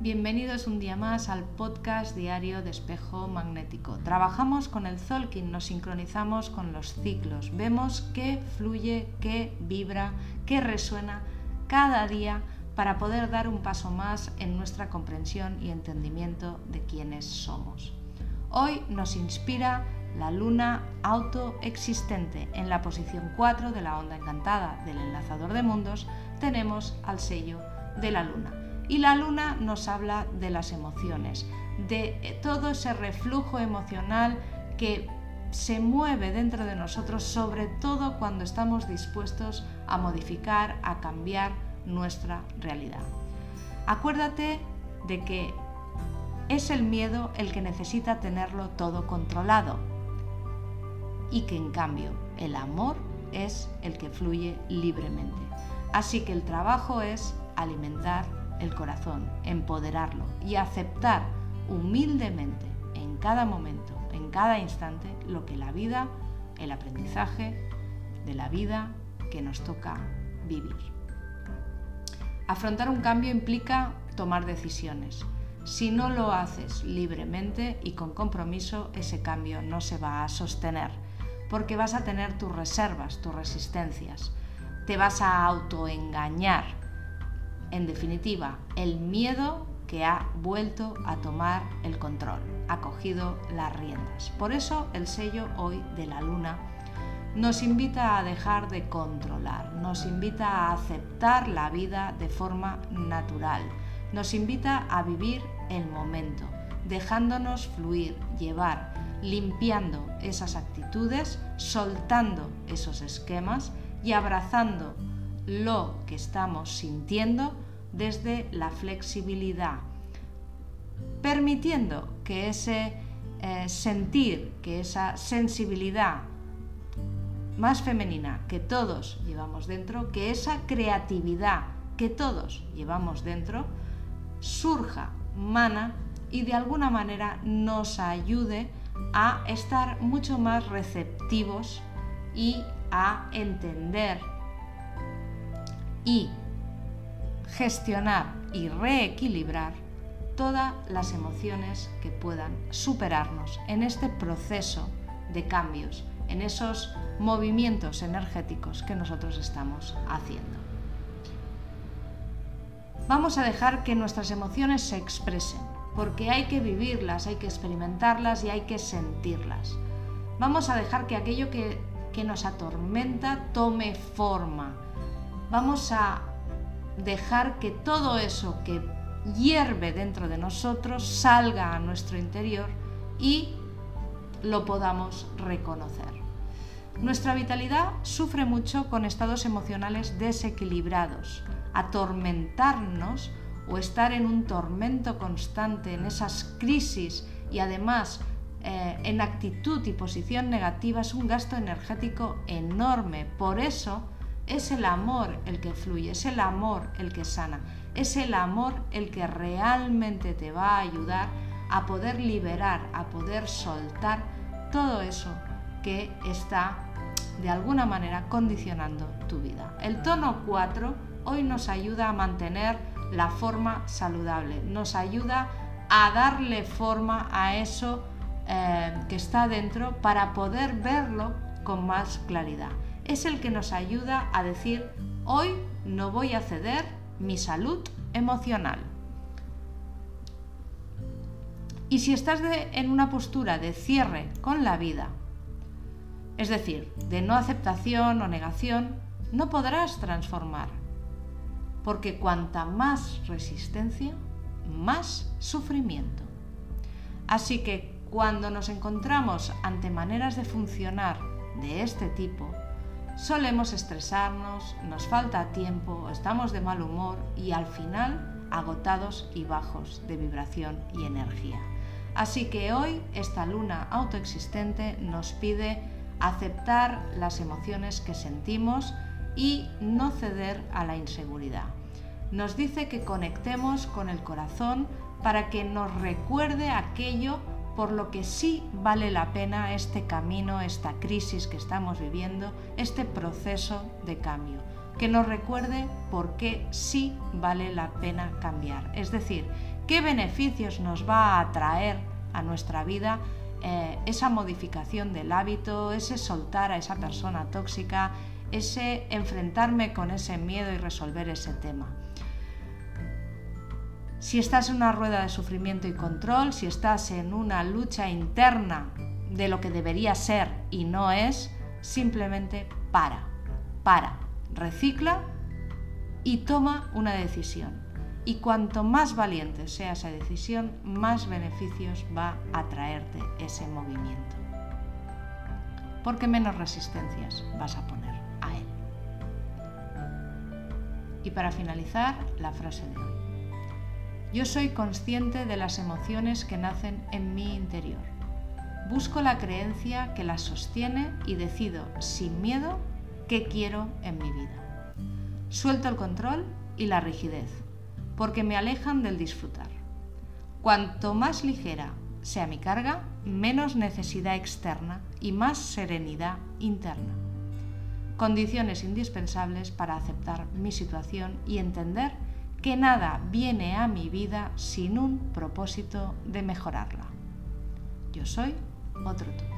Bienvenidos un día más al podcast diario de espejo magnético. Trabajamos con el Zolkin, nos sincronizamos con los ciclos, vemos qué fluye, qué vibra, qué resuena cada día para poder dar un paso más en nuestra comprensión y entendimiento de quiénes somos. Hoy nos inspira la luna autoexistente. En la posición 4 de la onda encantada del enlazador de mundos tenemos al sello de la luna y la luna nos habla de las emociones, de todo ese reflujo emocional que se mueve dentro de nosotros, sobre todo cuando estamos dispuestos a modificar, a cambiar nuestra realidad. Acuérdate de que es el miedo el que necesita tenerlo todo controlado y que en cambio el amor es el que fluye libremente. Así que el trabajo es alimentar el corazón, empoderarlo y aceptar humildemente en cada momento, en cada instante, lo que la vida, el aprendizaje de la vida que nos toca vivir. Afrontar un cambio implica tomar decisiones. Si no lo haces libremente y con compromiso, ese cambio no se va a sostener, porque vas a tener tus reservas, tus resistencias. Te vas a autoengañar en definitiva, el miedo que ha vuelto a tomar el control, ha cogido las riendas. Por eso el sello hoy de la luna nos invita a dejar de controlar, nos invita a aceptar la vida de forma natural, nos invita a vivir el momento, dejándonos fluir, llevar, limpiando esas actitudes, soltando esos esquemas y abrazando lo que estamos sintiendo desde la flexibilidad, permitiendo que ese eh, sentir, que esa sensibilidad más femenina que todos llevamos dentro, que esa creatividad que todos llevamos dentro, surja, mana y de alguna manera nos ayude a estar mucho más receptivos y a entender y gestionar y reequilibrar todas las emociones que puedan superarnos en este proceso de cambios, en esos movimientos energéticos que nosotros estamos haciendo. Vamos a dejar que nuestras emociones se expresen, porque hay que vivirlas, hay que experimentarlas y hay que sentirlas. Vamos a dejar que aquello que, que nos atormenta tome forma, vamos a dejar que todo eso que hierve dentro de nosotros salga a nuestro interior y lo podamos reconocer. Nuestra vitalidad sufre mucho con estados emocionales desequilibrados. Atormentarnos o estar en un tormento constante, en esas crisis y además eh, en actitud y posición negativa es un gasto energético enorme. Por eso, es el amor el que fluye, es el amor el que sana, es el amor el que realmente te va a ayudar a poder liberar, a poder soltar todo eso que está de alguna manera condicionando tu vida. El tono 4 hoy nos ayuda a mantener la forma saludable, nos ayuda a darle forma a eso eh, que está dentro para poder verlo con más claridad es el que nos ayuda a decir, hoy no voy a ceder mi salud emocional. Y si estás en una postura de cierre con la vida, es decir, de no aceptación o negación, no podrás transformar, porque cuanta más resistencia, más sufrimiento. Así que cuando nos encontramos ante maneras de funcionar de este tipo, solemos estresarnos, nos falta tiempo, estamos de mal humor y al final agotados y bajos de vibración y energía. Así que hoy esta luna autoexistente nos pide aceptar las emociones que sentimos y no ceder a la inseguridad. Nos dice que conectemos con el corazón para que nos recuerde aquello por lo que sí vale la pena este camino, esta crisis que estamos viviendo, este proceso de cambio. que nos recuerde por qué sí vale la pena cambiar. Es decir, qué beneficios nos va a traer a nuestra vida eh, esa modificación del hábito, ese soltar a esa persona tóxica, ese enfrentarme con ese miedo y resolver ese tema. Si estás en una rueda de sufrimiento y control, si estás en una lucha interna de lo que debería ser y no es, simplemente para, para, recicla y toma una decisión. Y cuanto más valiente sea esa decisión, más beneficios va a traerte ese movimiento. Porque menos resistencias vas a poner a él. Y para finalizar, la frase de hoy. Yo soy consciente de las emociones que nacen en mi interior. Busco la creencia que las sostiene y decido sin miedo qué quiero en mi vida. Suelto el control y la rigidez, porque me alejan del disfrutar. Cuanto más ligera sea mi carga, menos necesidad externa y más serenidad interna. Condiciones indispensables para aceptar mi situación y entender que nada viene a mi vida sin un propósito de mejorarla. Yo soy otro tú.